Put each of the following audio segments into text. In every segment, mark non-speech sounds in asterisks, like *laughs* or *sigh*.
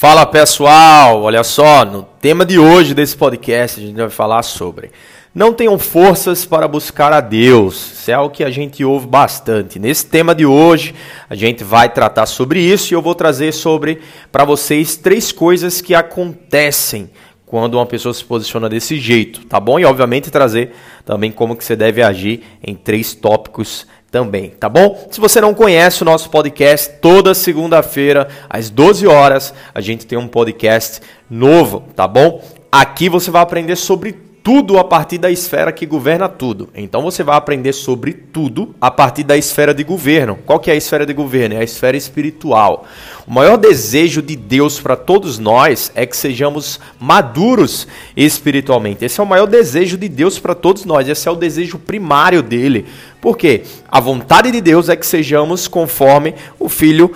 Fala pessoal, olha só, no tema de hoje desse podcast a gente vai falar sobre não tenham forças para buscar a Deus. Isso é algo que a gente ouve bastante. Nesse tema de hoje, a gente vai tratar sobre isso e eu vou trazer sobre para vocês três coisas que acontecem quando uma pessoa se posiciona desse jeito, tá bom? E obviamente trazer também como que você deve agir em três tópicos também, tá bom? Se você não conhece o nosso podcast, toda segunda-feira, às 12 horas, a gente tem um podcast novo, tá bom? Aqui você vai aprender sobre tudo a partir da esfera que governa tudo. Então você vai aprender sobre tudo a partir da esfera de governo. Qual que é a esfera de governo? É a esfera espiritual. O maior desejo de Deus para todos nós é que sejamos maduros espiritualmente. Esse é o maior desejo de Deus para todos nós. Esse é o desejo primário dele. Porque a vontade de Deus é que sejamos conforme o filho,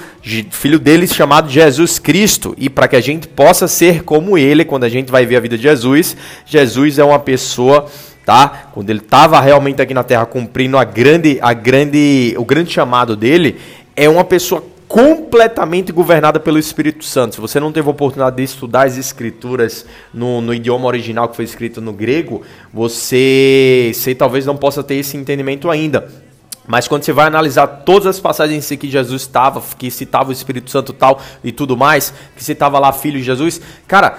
filho dele chamado Jesus Cristo. E para que a gente possa ser como ele, quando a gente vai ver a vida de Jesus, Jesus é uma pessoa tá? Quando ele estava realmente aqui na terra cumprindo a grande, a grande, o grande chamado dele, é uma pessoa completamente governada pelo Espírito Santo. Se você não teve a oportunidade de estudar as escrituras no, no idioma original que foi escrito no grego, você, você talvez não possa ter esse entendimento ainda. Mas quando você vai analisar todas as passagens em que Jesus estava, que citava o Espírito Santo tal e tudo mais, que citava lá filho de Jesus, cara,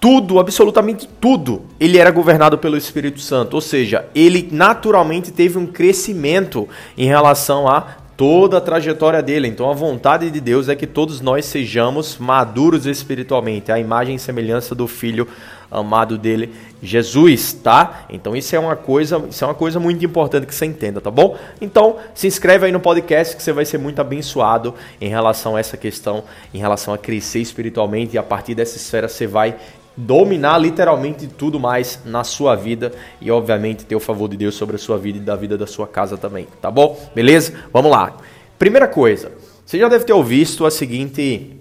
tudo, absolutamente tudo, ele era governado pelo Espírito Santo. Ou seja, ele naturalmente teve um crescimento em relação a toda a trajetória dele. Então a vontade de Deus é que todos nós sejamos maduros espiritualmente, a imagem e semelhança do filho amado dele, Jesus, tá? Então isso é uma coisa, isso é uma coisa muito importante que você entenda, tá bom? Então, se inscreve aí no podcast que você vai ser muito abençoado em relação a essa questão, em relação a crescer espiritualmente e a partir dessa esfera você vai dominar literalmente tudo mais na sua vida e obviamente ter o favor de Deus sobre a sua vida e da vida da sua casa também, tá bom? Beleza? Vamos lá. Primeira coisa, você já deve ter ouvido a seguinte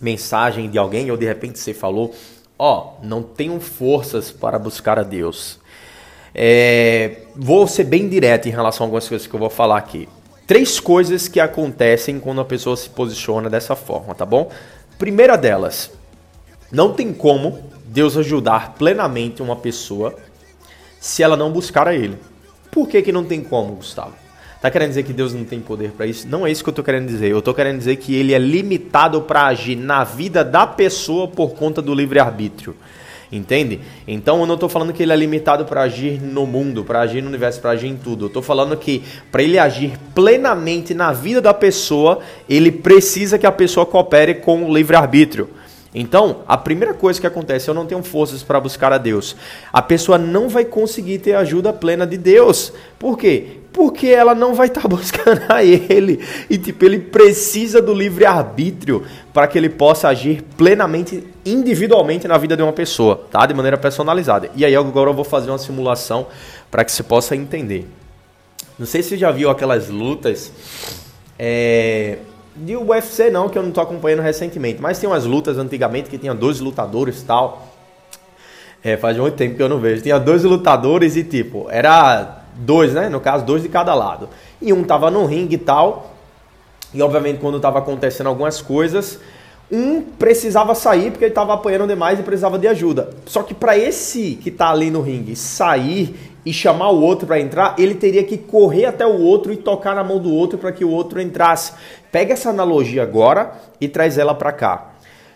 mensagem de alguém ou de repente você falou, ó, oh, não tenho forças para buscar a Deus. É, vou ser bem direto em relação a algumas coisas que eu vou falar aqui. Três coisas que acontecem quando a pessoa se posiciona dessa forma, tá bom? Primeira delas, não tem como Deus ajudar plenamente uma pessoa se ela não buscar a Ele. Por que, que não tem como, Gustavo? Tá querendo dizer que Deus não tem poder para isso? Não é isso que eu tô querendo dizer. Eu tô querendo dizer que ele é limitado para agir na vida da pessoa por conta do livre-arbítrio. Entende? Então eu não estou falando que ele é limitado para agir no mundo, para agir no universo, para agir em tudo. Eu estou falando que para ele agir plenamente na vida da pessoa, ele precisa que a pessoa coopere com o livre-arbítrio. Então, a primeira coisa que acontece, eu não tenho forças para buscar a Deus. A pessoa não vai conseguir ter ajuda plena de Deus. Por quê? Porque ela não vai estar tá *laughs* buscando a Ele. E, tipo, ele precisa do livre-arbítrio para que ele possa agir plenamente, individualmente na vida de uma pessoa, tá? De maneira personalizada. E aí, agora eu vou fazer uma simulação para que você possa entender. Não sei se você já viu aquelas lutas. É de UFC não, que eu não tô acompanhando recentemente, mas tem umas lutas antigamente que tinha dois lutadores e tal. É, faz muito tempo que eu não vejo. Tinha dois lutadores e tipo, era dois, né? No caso, dois de cada lado. E um tava no ringue e tal. E obviamente quando tava acontecendo algumas coisas, um precisava sair porque ele tava apanhando demais e precisava de ajuda. Só que para esse que tá ali no ringue sair e chamar o outro para entrar, ele teria que correr até o outro e tocar na mão do outro para que o outro entrasse. Pega essa analogia agora e traz ela para cá.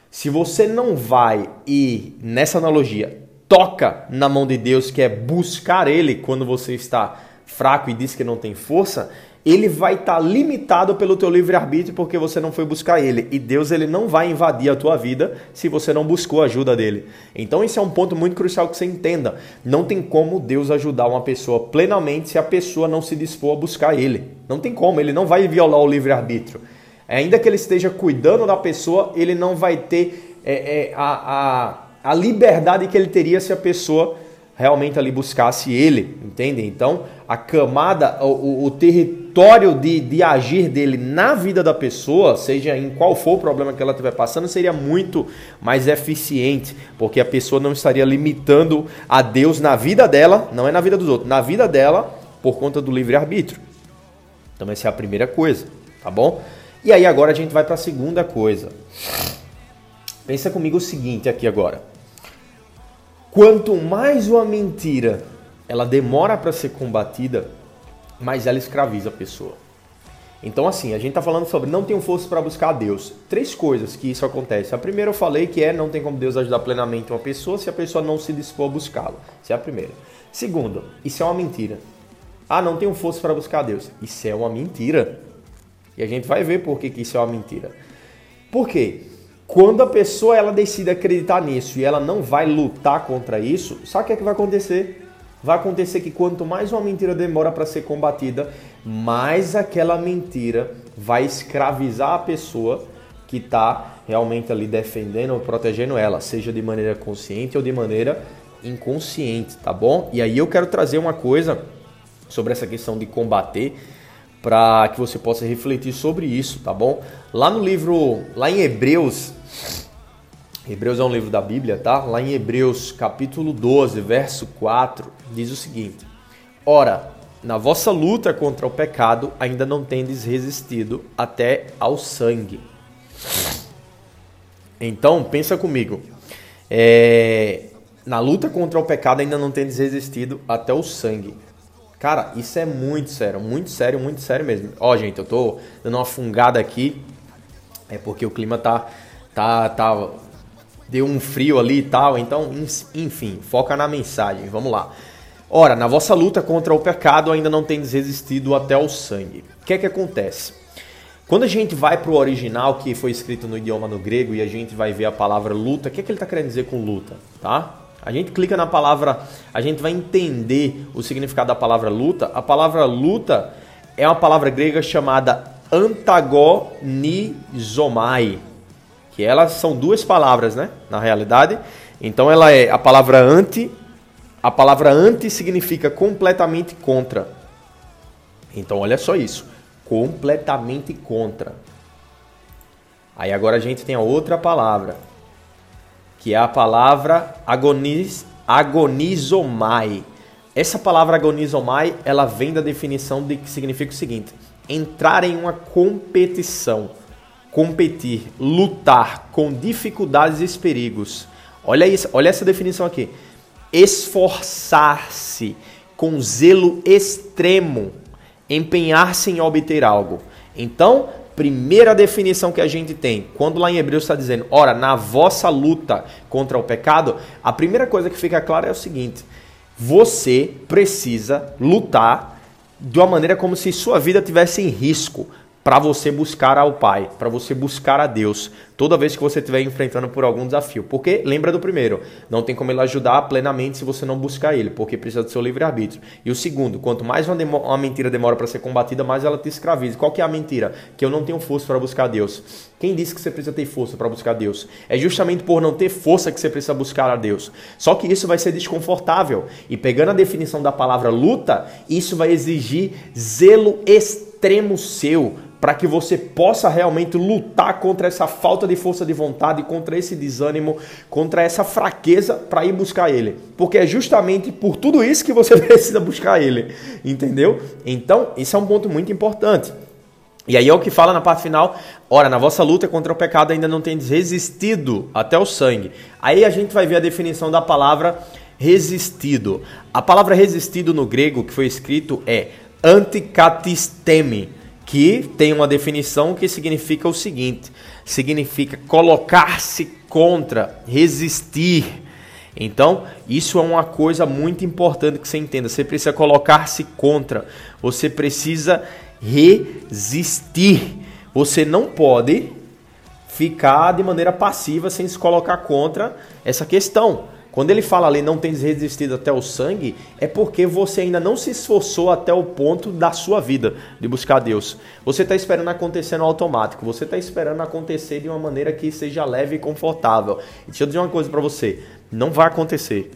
Se você não vai e nessa analogia toca na mão de Deus, que é buscar ele quando você está fraco e diz que não tem força, ele vai estar tá limitado pelo teu livre-arbítrio porque você não foi buscar ele. E Deus ele não vai invadir a tua vida se você não buscou a ajuda dele. Então esse é um ponto muito crucial que você entenda. Não tem como Deus ajudar uma pessoa plenamente se a pessoa não se dispor a buscar ele. Não tem como, ele não vai violar o livre-arbítrio. Ainda que ele esteja cuidando da pessoa, ele não vai ter é, é, a, a, a liberdade que ele teria se a pessoa realmente ali buscasse ele, entende? Então, a camada, o, o território de, de agir dele na vida da pessoa, seja em qual for o problema que ela estiver passando, seria muito mais eficiente, porque a pessoa não estaria limitando a Deus na vida dela, não é na vida dos outros, na vida dela, por conta do livre-arbítrio. Então, essa é a primeira coisa, tá bom? E aí, agora a gente vai para a segunda coisa. Pensa comigo o seguinte aqui agora. Quanto mais uma mentira ela demora para ser combatida, mais ela escraviza a pessoa. Então, assim, a gente está falando sobre não tenho força para buscar a Deus. Três coisas que isso acontece. A primeira eu falei que é não tem como Deus ajudar plenamente uma pessoa se a pessoa não se dispor a buscá-lo. Isso é a primeira. Segunda, isso é uma mentira. Ah, não tenho força para buscar a Deus. Isso é uma mentira. E a gente vai ver por que, que isso é uma mentira. Por quê? Quando a pessoa ela decide acreditar nisso e ela não vai lutar contra isso, sabe o que, é que vai acontecer? Vai acontecer que quanto mais uma mentira demora para ser combatida, mais aquela mentira vai escravizar a pessoa que está realmente ali defendendo ou protegendo ela, seja de maneira consciente ou de maneira inconsciente, tá bom? E aí eu quero trazer uma coisa sobre essa questão de combater para que você possa refletir sobre isso, tá bom? Lá no livro, lá em Hebreus, Hebreus é um livro da Bíblia, tá? Lá em Hebreus, capítulo 12, verso 4, diz o seguinte: Ora, na vossa luta contra o pecado ainda não tendes resistido até ao sangue. Então, pensa comigo. É, na luta contra o pecado ainda não tendes resistido até o sangue. Cara, isso é muito sério, muito sério, muito sério mesmo. Ó, gente, eu tô dando uma fungada aqui, é porque o clima tá, tá, tá, deu um frio ali e tal, então, enfim, foca na mensagem, vamos lá. Ora, na vossa luta contra o pecado ainda não tendes resistido até o sangue. O que é que acontece? Quando a gente vai para o original, que foi escrito no idioma no grego, e a gente vai ver a palavra luta, o que é que ele está querendo dizer com luta, tá? A gente clica na palavra, a gente vai entender o significado da palavra luta. A palavra luta é uma palavra grega chamada antagonizomai, que elas são duas palavras, né? Na realidade, então ela é a palavra anti. A palavra anti significa completamente contra. Então olha só isso, completamente contra. Aí agora a gente tem a outra palavra, que é a palavra agoniz, agonizomai. Essa palavra agonizomai, ela vem da definição de que significa o seguinte: entrar em uma competição, competir, lutar com dificuldades e perigos. Olha isso, olha essa definição aqui. Esforçar-se com zelo extremo, empenhar-se em obter algo. Então, primeira definição que a gente tem, quando lá em Hebreus está dizendo, ora, na vossa luta contra o pecado, a primeira coisa que fica clara é o seguinte: você precisa lutar de uma maneira como se sua vida tivesse em risco para você buscar ao Pai, para você buscar a Deus, toda vez que você estiver enfrentando por algum desafio. Porque lembra do primeiro, não tem como ele ajudar plenamente se você não buscar ele, porque precisa do seu livre-arbítrio. E o segundo, quanto mais uma, uma mentira demora para ser combatida, mais ela te escraviza. Qual que é a mentira? Que eu não tenho força para buscar Deus. Quem disse que você precisa ter força para buscar Deus? É justamente por não ter força que você precisa buscar a Deus. Só que isso vai ser desconfortável. E pegando a definição da palavra luta, isso vai exigir zelo extremo seu para que você possa realmente lutar contra essa falta de força de vontade, contra esse desânimo, contra essa fraqueza para ir buscar ele. Porque é justamente por tudo isso que você *laughs* precisa buscar ele, entendeu? Então, isso é um ponto muito importante. E aí é o que fala na parte final: ora, na vossa luta contra o pecado ainda não tendes resistido até o sangue. Aí a gente vai ver a definição da palavra resistido. A palavra resistido no grego que foi escrito é anticatisteme que tem uma definição que significa o seguinte: significa colocar-se contra, resistir. Então, isso é uma coisa muito importante que você entenda. Você precisa colocar-se contra, você precisa resistir. Você não pode ficar de maneira passiva sem se colocar contra essa questão. Quando ele fala ali não tens resistido até o sangue, é porque você ainda não se esforçou até o ponto da sua vida de buscar Deus. Você está esperando acontecer no automático, você está esperando acontecer de uma maneira que seja leve e confortável. Deixa eu dizer uma coisa para você: não vai acontecer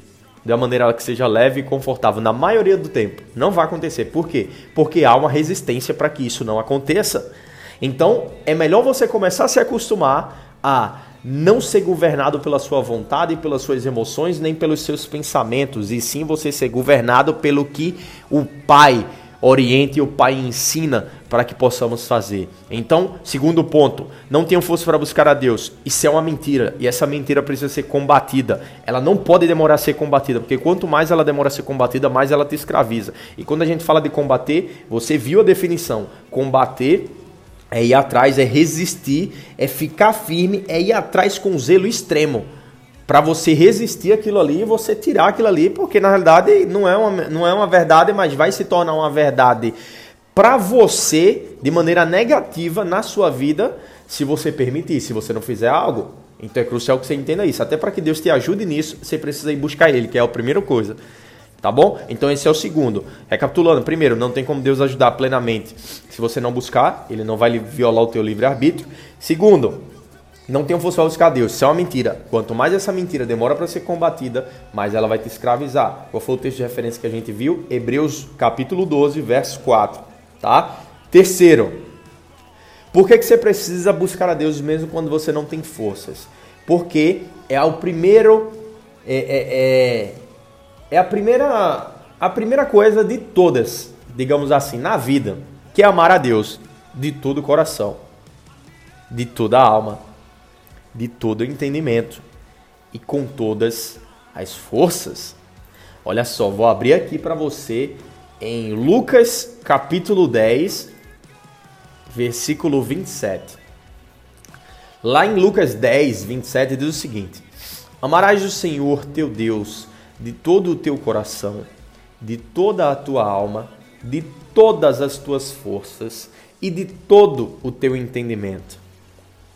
de uma maneira que seja leve e confortável. Na maioria do tempo, não vai acontecer. Por quê? Porque há uma resistência para que isso não aconteça. Então, é melhor você começar a se acostumar a não ser governado pela sua vontade pelas suas emoções, nem pelos seus pensamentos, e sim você ser governado pelo que o Pai orienta e o Pai ensina para que possamos fazer. Então, segundo ponto, não tenham força para buscar a Deus. Isso é uma mentira e essa mentira precisa ser combatida. Ela não pode demorar a ser combatida, porque quanto mais ela demora a ser combatida, mais ela te escraviza. E quando a gente fala de combater, você viu a definição: combater é ir atrás, é resistir, é ficar firme, é ir atrás com zelo extremo para você resistir aquilo ali e você tirar aquilo ali, porque na realidade não é uma, não é uma verdade, mas vai se tornar uma verdade para você de maneira negativa na sua vida se você permitir, se você não fizer algo. Então é crucial que você entenda isso. Até para que Deus te ajude nisso, você precisa ir buscar Ele, que é a primeira coisa. Tá bom? Então esse é o segundo. Recapitulando, primeiro, não tem como Deus ajudar plenamente. Se você não buscar, Ele não vai violar o teu livre-arbítrio. Segundo, não tenham força para buscar Deus. Isso é uma mentira. Quanto mais essa mentira demora para ser combatida, mais ela vai te escravizar. Qual foi o texto de referência que a gente viu? Hebreus capítulo 12, verso 4. Tá? Terceiro, por que, que você precisa buscar a Deus mesmo quando você não tem forças? Porque é o primeiro. É, é, é, é a primeira a primeira coisa de todas, digamos assim, na vida, que é amar a Deus de todo o coração, de toda a alma de todo o entendimento e com todas as forças. Olha só, vou abrir aqui para você em Lucas capítulo 10, versículo 27. Lá em Lucas 10, 27 diz o seguinte: Amarás o Senhor teu Deus de todo o teu coração, de toda a tua alma, de todas as tuas forças e de todo o teu entendimento.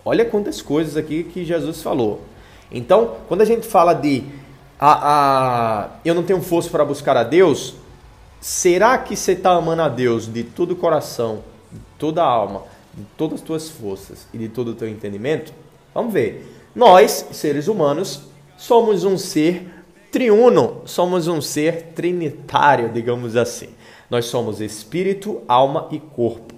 Olha quantas coisas aqui que Jesus falou. Então, quando a gente fala de a, a, eu não tenho força para buscar a Deus, será que você está amando a Deus de todo o coração, de toda a alma, de todas as tuas forças e de todo o teu entendimento? Vamos ver. Nós, seres humanos, somos um ser triuno, somos um ser trinitário, digamos assim. Nós somos espírito, alma e corpo.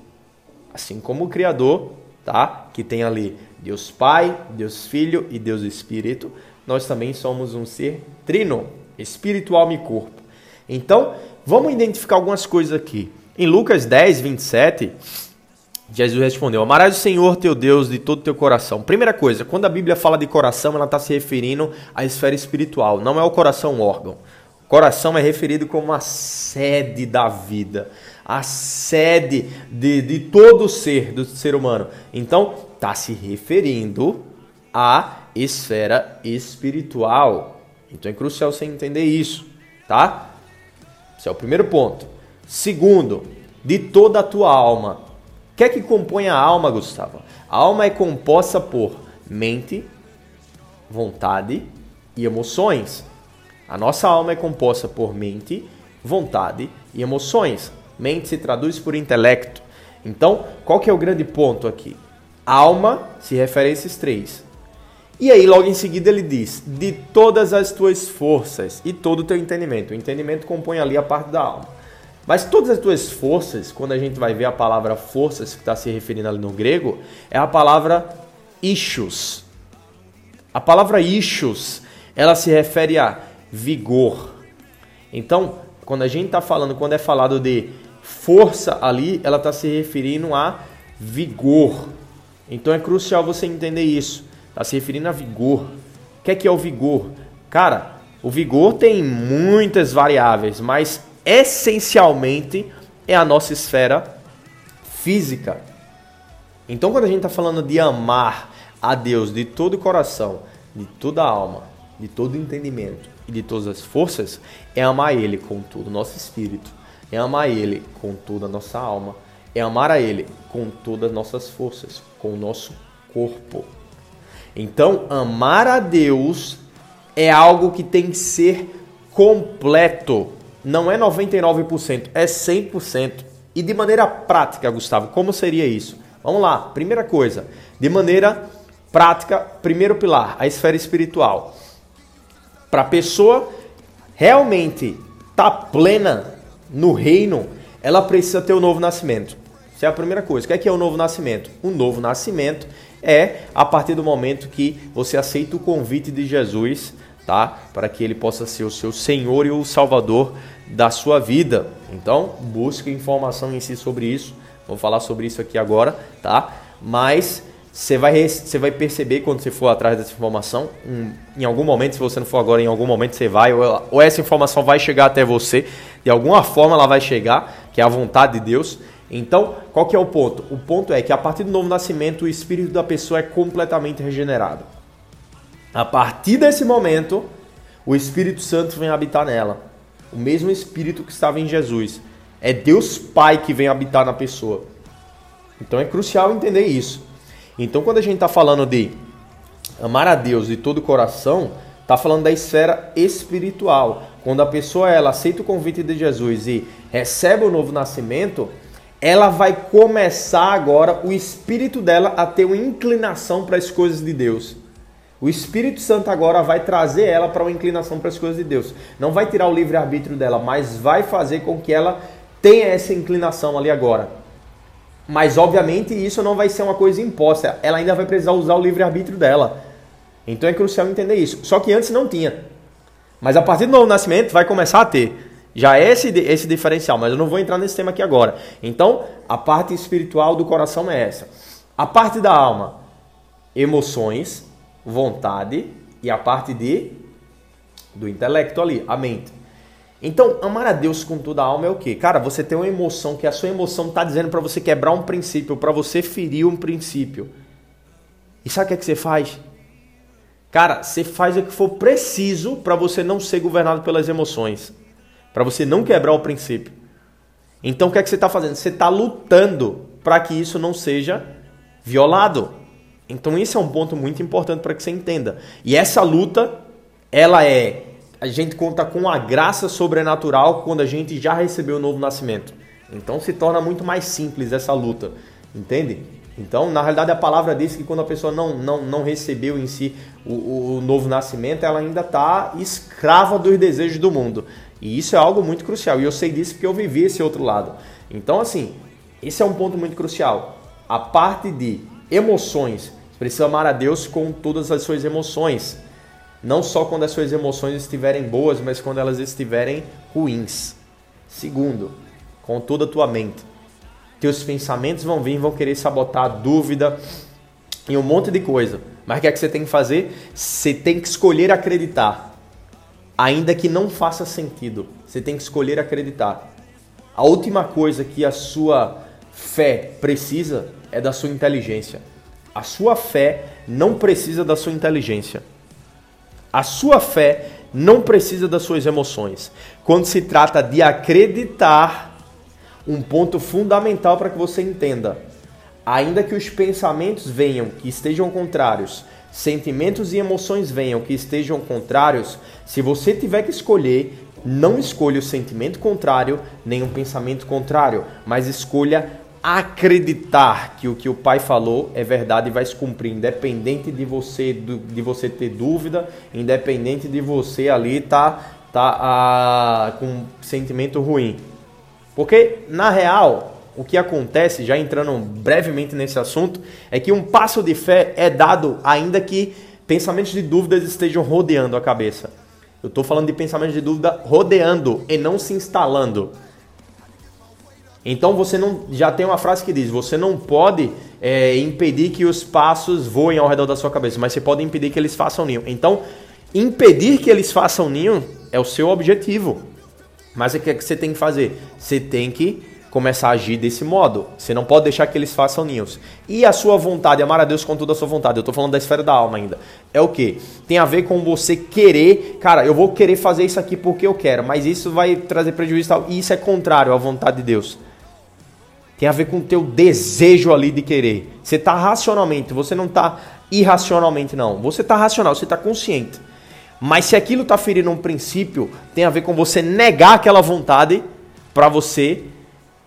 Assim como o Criador tá? Que tem ali Deus Pai, Deus Filho e Deus Espírito. Nós também somos um ser trino, espírito, alma e corpo. Então, vamos identificar algumas coisas aqui. Em Lucas 10, 27, Jesus respondeu: Amarás o Senhor teu Deus de todo teu coração. Primeira coisa, quando a Bíblia fala de coração, ela está se referindo à esfera espiritual, não é o coração órgão. Coração é referido como a sede da vida, a sede de, de todo ser, do ser humano. Então, está se referindo à esfera espiritual. Então é crucial você entender isso, tá? Esse é o primeiro ponto. Segundo, de toda a tua alma. Que é que compõe a alma, Gustavo? A alma é composta por mente, vontade e emoções. A nossa alma é composta por mente, vontade e emoções. Mente se traduz por intelecto. Então, qual que é o grande ponto aqui? Alma se refere a esses três. E aí, logo em seguida, ele diz: de todas as tuas forças e todo o teu entendimento. O entendimento compõe ali a parte da alma. Mas todas as tuas forças, quando a gente vai ver a palavra forças, que está se referindo ali no grego, é a palavra ishus. A palavra ishus, ela se refere a vigor. Então, quando a gente está falando, quando é falado de força ali, ela está se referindo a vigor. Então é crucial você entender isso. Está se referindo a vigor. O que é, que é o vigor? Cara, o vigor tem muitas variáveis, mas essencialmente é a nossa esfera física. Então, quando a gente está falando de amar a Deus de todo o coração, de toda a alma, de todo o entendimento e de todas as forças é amar Ele com todo o nosso espírito, é amar Ele com toda a nossa alma, é amar a Ele com todas as nossas forças, com o nosso corpo. Então, amar a Deus é algo que tem que ser completo. Não é 99%, é 100%. E de maneira prática, Gustavo, como seria isso? Vamos lá, primeira coisa, de maneira prática, primeiro pilar, a esfera espiritual. Para a pessoa realmente estar tá plena no reino, ela precisa ter o um novo nascimento. Essa é a primeira coisa. O que é, que é o novo nascimento? O novo nascimento é a partir do momento que você aceita o convite de Jesus, tá? Para que ele possa ser o seu Senhor e o Salvador da sua vida. Então, busque informação em si sobre isso. Vou falar sobre isso aqui agora, tá? Mas você vai, você vai perceber quando você for atrás dessa informação, um, em algum momento, se você não for agora, em algum momento você vai, ou, ou essa informação vai chegar até você, de alguma forma ela vai chegar, que é a vontade de Deus. Então, qual que é o ponto? O ponto é que a partir do novo nascimento, o espírito da pessoa é completamente regenerado. A partir desse momento, o Espírito Santo vem habitar nela. O mesmo Espírito que estava em Jesus. É Deus Pai que vem habitar na pessoa. Então é crucial entender isso. Então, quando a gente está falando de amar a Deus de todo o coração, está falando da esfera espiritual. Quando a pessoa ela aceita o convite de Jesus e recebe o novo nascimento, ela vai começar agora o espírito dela a ter uma inclinação para as coisas de Deus. O Espírito Santo agora vai trazer ela para uma inclinação para as coisas de Deus. Não vai tirar o livre-arbítrio dela, mas vai fazer com que ela tenha essa inclinação ali agora. Mas obviamente isso não vai ser uma coisa imposta. Ela ainda vai precisar usar o livre-arbítrio dela. Então é crucial entender isso. Só que antes não tinha. Mas a partir do novo nascimento vai começar a ter. Já é esse, esse diferencial, mas eu não vou entrar nesse tema aqui agora. Então, a parte espiritual do coração é essa. A parte da alma, emoções, vontade e a parte de do intelecto ali, a mente. Então, amar a Deus com toda a alma é o quê? Cara, você tem uma emoção que a sua emoção está dizendo para você quebrar um princípio, para você ferir um princípio. E sabe o que, é que você faz? Cara, você faz o que for preciso para você não ser governado pelas emoções, para você não quebrar o princípio. Então, o que é que você está fazendo? Você está lutando para que isso não seja violado. Então, isso é um ponto muito importante para que você entenda. E essa luta, ela é a gente conta com a graça sobrenatural quando a gente já recebeu o novo nascimento. Então se torna muito mais simples essa luta, entende? Então, na realidade, a palavra diz que quando a pessoa não, não, não recebeu em si o, o novo nascimento, ela ainda está escrava dos desejos do mundo. E isso é algo muito crucial. E eu sei disso porque eu vivi esse outro lado. Então, assim, esse é um ponto muito crucial. A parte de emoções. Precisa amar a Deus com todas as suas emoções. Não só quando as suas emoções estiverem boas, mas quando elas estiverem ruins. Segundo, com toda a tua mente. Teus pensamentos vão vir, vão querer sabotar dúvida e um monte de coisa. Mas o que é que você tem que fazer? Você tem que escolher acreditar. Ainda que não faça sentido, você tem que escolher acreditar. A última coisa que a sua fé precisa é da sua inteligência. A sua fé não precisa da sua inteligência. A sua fé não precisa das suas emoções. Quando se trata de acreditar, um ponto fundamental para que você entenda. Ainda que os pensamentos venham que estejam contrários, sentimentos e emoções venham que estejam contrários, se você tiver que escolher, não escolha o sentimento contrário nem o pensamento contrário, mas escolha acreditar que o que o pai falou é verdade e vai se cumprir, independente de você de você ter dúvida, independente de você ali tá, tá, ah, com sentimento ruim. Porque na real, o que acontece, já entrando brevemente nesse assunto, é que um passo de fé é dado ainda que pensamentos de dúvidas estejam rodeando a cabeça. Eu estou falando de pensamentos de dúvida rodeando e não se instalando. Então você não já tem uma frase que diz: você não pode é, impedir que os passos voem ao redor da sua cabeça, mas você pode impedir que eles façam ninho. Então, impedir que eles façam ninho é o seu objetivo. Mas o que, é que você tem que fazer? Você tem que começar a agir desse modo. Você não pode deixar que eles façam ninhos. E a sua vontade, amar a Deus com toda a sua vontade. Eu estou falando da esfera da alma ainda. É o que? Tem a ver com você querer, cara, eu vou querer fazer isso aqui porque eu quero, mas isso vai trazer prejuízo e tal. E isso é contrário à vontade de Deus. Tem a ver com o teu desejo ali de querer. Você está racionalmente, você não está irracionalmente, não. Você está racional, você está consciente. Mas se aquilo está ferindo um princípio, tem a ver com você negar aquela vontade para você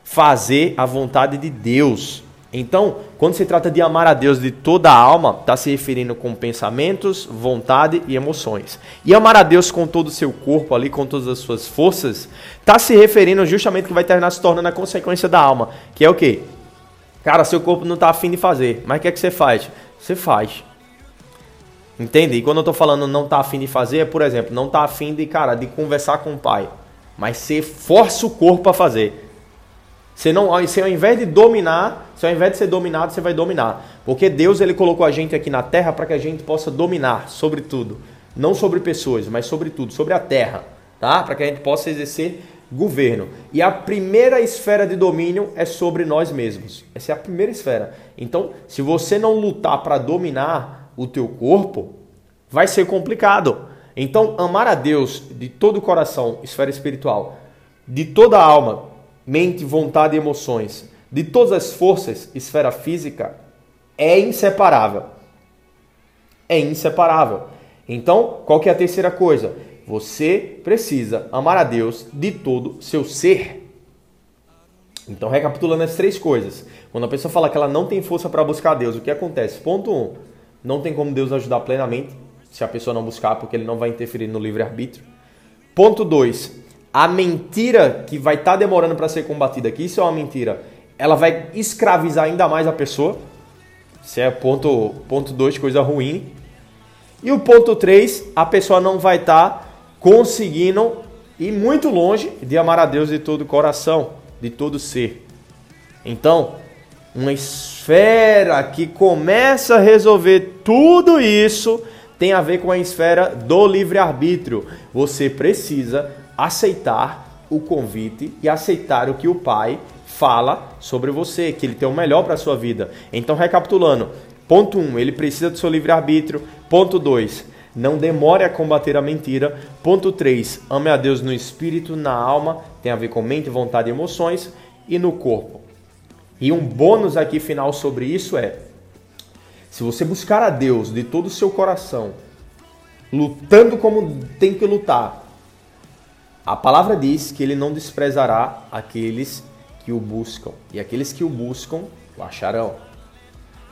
fazer a vontade de Deus. Então, quando se trata de amar a Deus de toda a alma, está se referindo com pensamentos, vontade e emoções. E amar a Deus com todo o seu corpo ali, com todas as suas forças, está se referindo justamente que vai terminar se tornando a consequência da alma, que é o quê? Cara, seu corpo não está afim de fazer, mas o que é que você faz? Você faz. Entende? E quando eu estou falando não está afim de fazer, é, por exemplo, não está afim de, cara, de conversar com o pai. mas você força o corpo a fazer. Você não, você ao invés de dominar, você ao invés de ser dominado, você vai dominar. Porque Deus ele colocou a gente aqui na terra para que a gente possa dominar sobre tudo, não sobre pessoas, mas sobre tudo, sobre a terra, tá? Para que a gente possa exercer governo. E a primeira esfera de domínio é sobre nós mesmos. Essa é a primeira esfera. Então, se você não lutar para dominar o teu corpo, vai ser complicado. Então, amar a Deus de todo o coração, esfera espiritual, de toda a alma, mente, vontade e emoções, de todas as forças, esfera física, é inseparável. É inseparável. Então, qual que é a terceira coisa? Você precisa amar a Deus de todo seu ser. Então, recapitulando as três coisas. Quando a pessoa fala que ela não tem força para buscar Deus, o que acontece? Ponto 1. Um, não tem como Deus ajudar plenamente se a pessoa não buscar, porque ele não vai interferir no livre-arbítrio. Ponto 2. A mentira que vai estar tá demorando para ser combatida, que isso é uma mentira, ela vai escravizar ainda mais a pessoa. Isso é ponto 2, ponto coisa ruim. E o ponto 3, a pessoa não vai estar tá conseguindo ir muito longe de amar a Deus de todo o coração, de todo ser. Então, uma esfera que começa a resolver tudo isso tem a ver com a esfera do livre-arbítrio. Você precisa aceitar o convite e aceitar o que o pai fala sobre você, que ele tem o melhor para a sua vida. Então, recapitulando: ponto 1, um, ele precisa do seu livre-arbítrio. Ponto 2, não demore a combater a mentira. Ponto 3, ame a Deus no espírito, na alma, tem a ver com mente, vontade e emoções, e no corpo. E um bônus aqui final sobre isso é: se você buscar a Deus de todo o seu coração, lutando como tem que lutar, a palavra diz que ele não desprezará aqueles que o buscam. E aqueles que o buscam o acharão.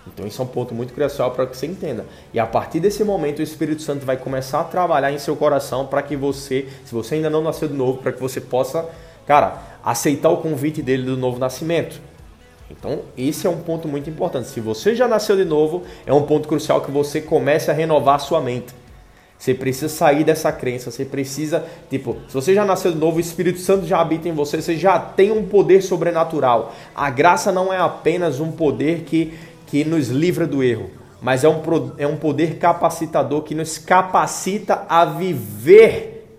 Então isso é um ponto muito crucial para que você entenda. E a partir desse momento o Espírito Santo vai começar a trabalhar em seu coração para que você, se você ainda não nasceu de novo, para que você possa, cara, aceitar o convite dele do novo nascimento. Então, esse é um ponto muito importante. Se você já nasceu de novo, é um ponto crucial que você comece a renovar a sua mente. Você precisa sair dessa crença, você precisa, tipo, se você já nasceu de novo, o Espírito Santo já habita em você, você já tem um poder sobrenatural. A graça não é apenas um poder que, que nos livra do erro, mas é um, é um poder capacitador que nos capacita a viver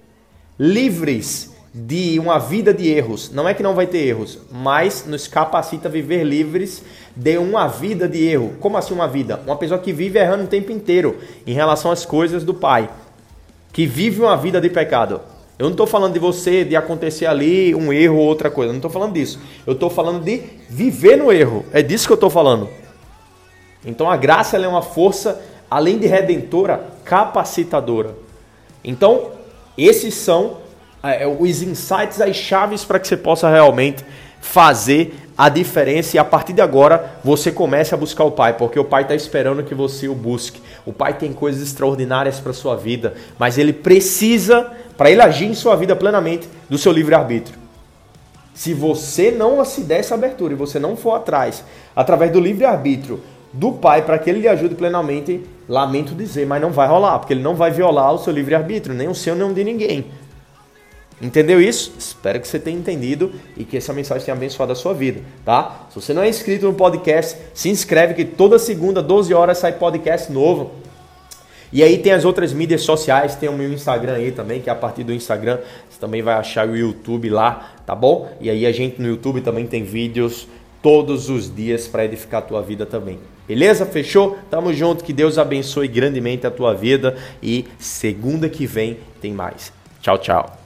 livres de uma vida de erros. Não é que não vai ter erros, mas nos capacita a viver livres de uma vida de erro. Como assim uma vida? Uma pessoa que vive errando o tempo inteiro em relação às coisas do Pai, que vive uma vida de pecado. Eu não estou falando de você, de acontecer ali um erro ou outra coisa. Eu não estou falando disso. Eu estou falando de viver no erro. É disso que eu estou falando. Então a graça é uma força, além de redentora, capacitadora. Então, esses são os insights, as chaves para que você possa realmente fazer a diferença e a partir de agora você comece a buscar o Pai, porque o Pai está esperando que você o busque. O Pai tem coisas extraordinárias para sua vida, mas ele precisa, para ele agir em sua vida plenamente, do seu livre-arbítrio. Se você não se der essa abertura e você não for atrás, através do livre-arbítrio do Pai, para que ele lhe ajude plenamente, lamento dizer, mas não vai rolar, porque ele não vai violar o seu livre-arbítrio, nem o seu, nem o de ninguém. Entendeu isso? Espero que você tenha entendido e que essa mensagem tenha abençoado a sua vida, tá? Se você não é inscrito no podcast, se inscreve que toda segunda, 12 horas, sai podcast novo. E aí tem as outras mídias sociais, tem o meu Instagram aí também, que é a partir do Instagram você também vai achar o YouTube lá, tá bom? E aí a gente no YouTube também tem vídeos todos os dias para edificar a tua vida também. Beleza? Fechou? Tamo junto, que Deus abençoe grandemente a tua vida e segunda que vem tem mais. Tchau, tchau.